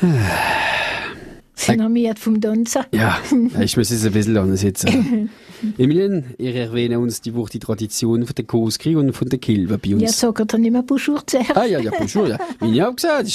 Sind wir müde vom Donzen? Ja, ich muss es ein bisschen anders sitzen. Emilien, ihr erwähnt uns die Woche die Tradition von der Koskri und von der Kilbe bei uns. Ja, sagt er nicht mehr Bonjour zuerst. Ah ja, ja, bonjour, ja. Wie ich auch gesagt,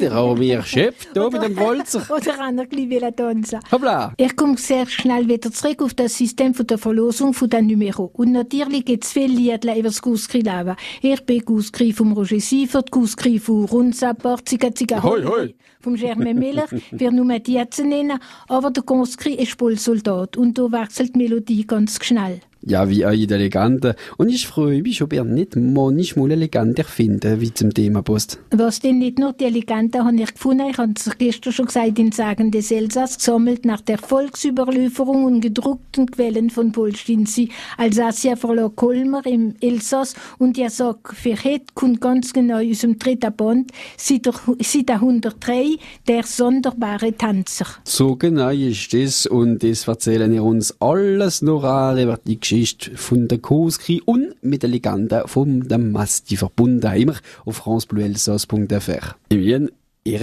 der auch mehr Chef da mit dem Walzer. Oder einer gleich tanzen Hoppla. Ich komme sehr schnell wieder zurück auf das System von der Verlosung von den Numero. Und natürlich gibt es viele Lieder über das Guskri-Leben. Ich bin Guskri vom Roger Siefert, Guskri von Rundsaport, Ziga Ziga Hoi, hoi. vom Germain Miller, für nur die zu nennen. Aber der Guskri ist voll Soldat und da wechselt die Melodie ganz schnell. Ja, wie eure Legende. Und ich freue mich, ob ihr nicht manchmal eine Legende erfinden, wie zum Thema passt. Was denn nicht nur die Legende habe ich gefunden, ich habe es gestern schon gesagt, in Sagen des Elsass gesammelt nach der Volksüberlieferung und gedruckten Quellen von Polstinzi, Alsacia Verlag Kolmer im Elsass und ja sagt, für heute kommt ganz genau aus dem dritten Band, Seite 103, der sonderbare Tanzer. So genau ist das und das erzählen wir uns alles noch an über die Geschichte von der Koskri und mit der Legende von dem Masti verbunden, immer auf francebleuelsass.fr. Emilien, ihr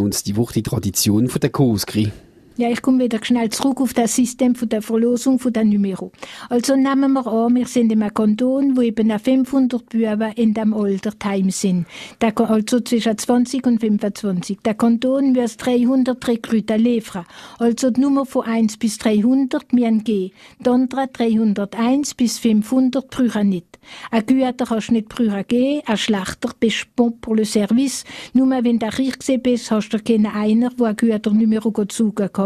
uns die Woche die Tradition von der Koskri. Ja, ich komme wieder schnell zurück auf das System von der Verlosung von der Numero. Also nehmen wir an, wir sind in einem Kanton, wo eben auch 500 Buben in dem Altertheim sind. Also zwischen 20 und 25. Der Kanton muss 300 Rekruten liefern. Also die Nummer von 1 bis 300 müssen gehen. Die anderen 301 bis 500 brauchen nicht. Ein Güter kannst du nicht brauchen gehen, ein Schlachter bist bon pour le service. Nur wenn du reich bist, hast du keinen einer, der ein Güter Numero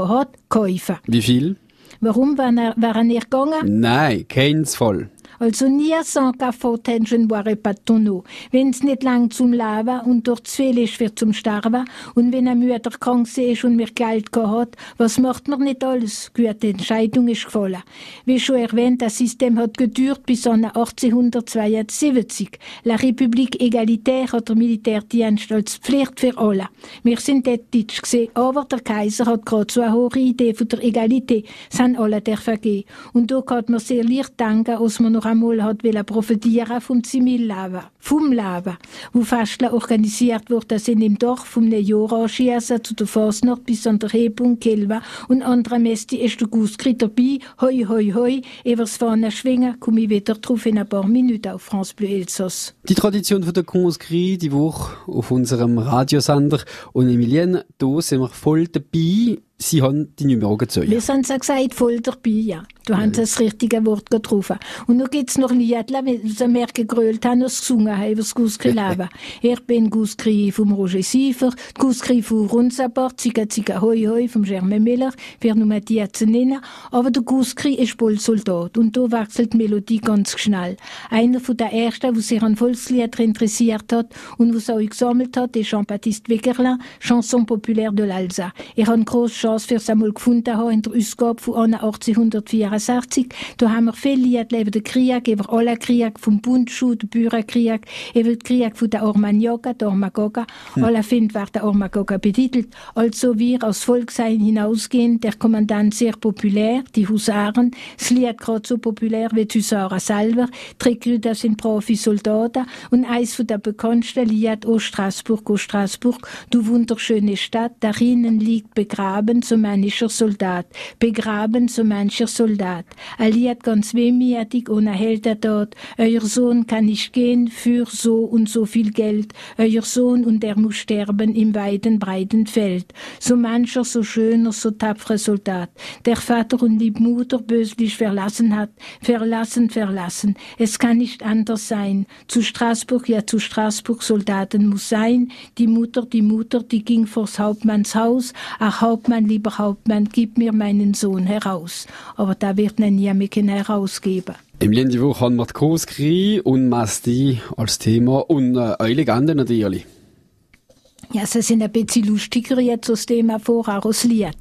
gezogen hat, kaufen. Wie viel? Warum wäre er nicht gegangen? Nein, keins voll. Also nie sans ne boirai pas de ton eau. Wenn's nicht lang zum Leben und dort zu viel ist für zum Sterben und wenn ein Mütter krank ist und mir Geld gehabt, was macht man nicht alles? Gute Entscheidung ist gefallen. Wie schon erwähnt, das System hat gedauert bis an 1872. La République Égalitaire hat der Militärdienst als Pflicht für alle. Wir sind dort deutsch gesehen, aber der Kaiser hat gerade so eine hohe Idee von der Egalität. Haben alle dürfen gehen. Und da kann man sehr leicht denken, als man noch einmal hat wollen profitieren vom Zivilleben, vom Leben, wo Festler organisiert wurde, sind im Dorf vom Nejora schießen zu der Fasnacht bis an der Hebung Kelva und andere Mesti ist der Guskri dabei, hoi hoi hoi, übers Fahne schwingen, komme ich wieder drauf in ein paar Minuten auf France Bleu Elsass. Die Tradition von der Konskri, die Woche auf unserem Radiosender. Und Emilien, da sind wir voll dabei. Sie haben die Nummer gezogen. Wir sind so gesagt voll dabei, ja. Du hast das richtige Wort getroffen. Und nun gibt's noch Liedler, sie mehr gegrölt haben, als gesungen haben, über das ich bin Guskri vom Roger Siefer, Guskri von Rundsabort, Ziga Ziga Hoi Hoi vom Germain Miller, für nur die zu nennen. Aber der Guskri ist voll Soldat. Und da wechselt die Melodie ganz schnell. Einer von der ersten, der sich an Volkslieder interessiert hat und was auch gesammelt hat, ist Jean-Baptiste Wegerlin, Chanson populaire de l'Alsace. Ich habe eine grosse Chance für es einmal gefunden haben in der Ausgabe von 1864. Da haben wir viele Lieder den Krieg, über alle Krieg, vom Bundschuh, den Bürgerkrieg, über den Krieg von der Ormanioga, der Ormagoga. Hm. Alle finden, wer der Ormagoga betitelt. Also wir als Volk sein hinausgehen, der Kommandant sehr populär, die Husaren, das Lied gerade so populär wie die Husaren selber, Rekruten sind Profisoldaten und eins von der bekanntesten Lied, O Straßburg, O Straßburg, du wunderschöne Stadt, darin liegt begraben so mancher Soldat, begraben so mancher Soldat. Er liegt ganz wehmütig und hält er dort, euer Sohn kann nicht gehen für so und so viel Geld, euer Sohn und er muss sterben im weiten, breiten Feld. So mancher, so schöner, so tapferer Soldat, der Vater und die Mutter böslich verlassen hat, verlassen, verlassen. Es kann nicht anders sein. Zu Straßburg, ja zu Straßburg Soldaten muss sein. Die Mutter, die Mutter, die ging vors Hauptmannshaus. Ach Hauptmann, lieber Hauptmann, gib mir meinen Sohn heraus. Aber da wird man ja mich herausgeben. Im letzten Woche haben wir die Koskri und Masti als Thema und äh, eine Legende natürlich. Ja, sie sind ein bisschen lustiger jetzt das Thema vor, auch das Lied.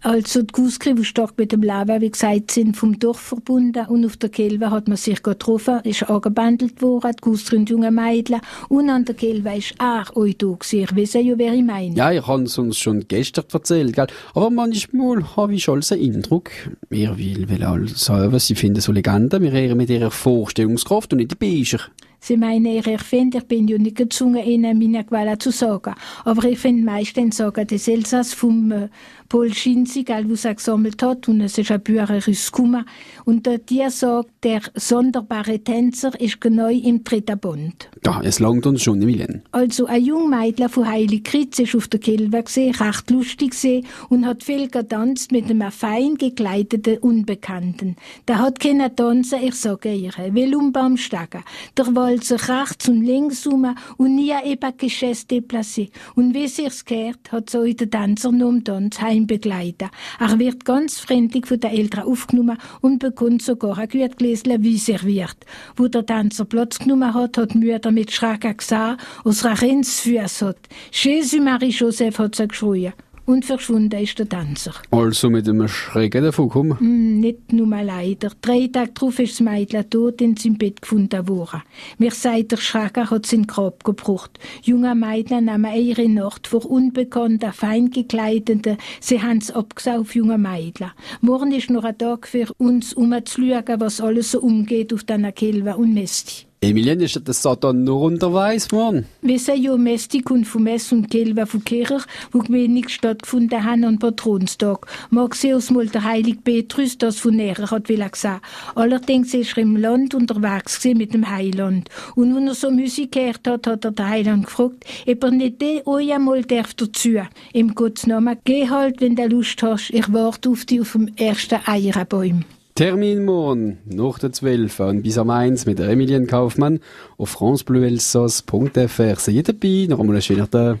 Also die Guskri, die stark mit dem Leben, wie gesagt, sind vom Dorf verbunden und auf der Kelve hat man sich getroffen, ist angebandelt worden, die Guskri und junge Mädchen und an der Kelve ist auch euch da gewesen. Ich weiss ja, wer ich meine. Ja, ich habe es uns schon gestern erzählt, gell? aber manchmal habe ich schon den Eindruck, wir will, will alles sagen, sie finden so Legenden, wir reden mit ihrer Vorstellungskraft und nicht die Beischer. Sie meinen, ich erfinde, ich bin ja nicht gezwungen, Ihnen meine Quelle zu sagen. Aber ich finde meistens sagen, das Elsass vom äh, Paul Schinzi, gell, was er gesammelt hat, und es ist ein Bücher rausgekommen. Und dort die sagt, der sonderbare Tänzer ist genau im dritten Bund. Ja, es langt uns schon, Emilien. Also, ein junger Mädchen von Heilig Kritz ist auf der Kilbe gesehen, recht lustig gesehen und hat viel getanzt mit einem fein gekleideten Unbekannten. Der hat keine tanzen, ich sage ihr, will um Baum steigen. Der wollte sich rechts und links um und nie eben Geschäft déplacé. Und wie sich's gehört, hat so der Tanzer nur um Tanz heimbegleiten. Er wird ganz freundlich von den Eltern aufgenommen und bekommt sogar ein gut gläsle Wein serviert. Wo der Tanzer Platz genommen hat, hat die Mutter mit Schrecken gesagt, aus einer Rindsfüß hat. Jesus Marie Joseph hat sie geschrien. Und verschwunden ist der Tanzer. Also mit einem Schrecken davon gekommen? Mm, nicht nur leider. Drei Tage darauf ist das Mädchen tot in seinem Bett gefunden worden. Mir sagt der Schrecken hat seinen Grab gebraucht. Junge Mädchen nahmen ihre Nacht vor unbekannten, fein gekleideten. Sie haben es abgesaugt auf junge Mädchen. Morgen ist noch ein Tag für uns, um zu schauen, was alles so umgeht auf diesen Kilwe und Mesti. Emilien, ist das Satan noch unterwegs worden? Wir sind ja Mesti und von Mess und Kilwe von Kirch, wo wenig stattgefunden haben an Patronstag. Mag aus mal der heilige Petrus das von näher hat will gesagt. Allerdings ist er im Land unterwegs mit dem Heiland. Und wenn er so Musik gehört hat, hat er den Heiland gefragt, ob er nicht den euch einmal darf dazu. Im Gottes Namen, geh halt, wenn du Lust hast. Ich warte auf dich auf dem ersten Eierenbaum. Termin morgen nach der 12 und bis am 1 mit Emilien Kaufmann auf francebleuelsass.fr. Seid dabei, noch einmal einen schönen Tag.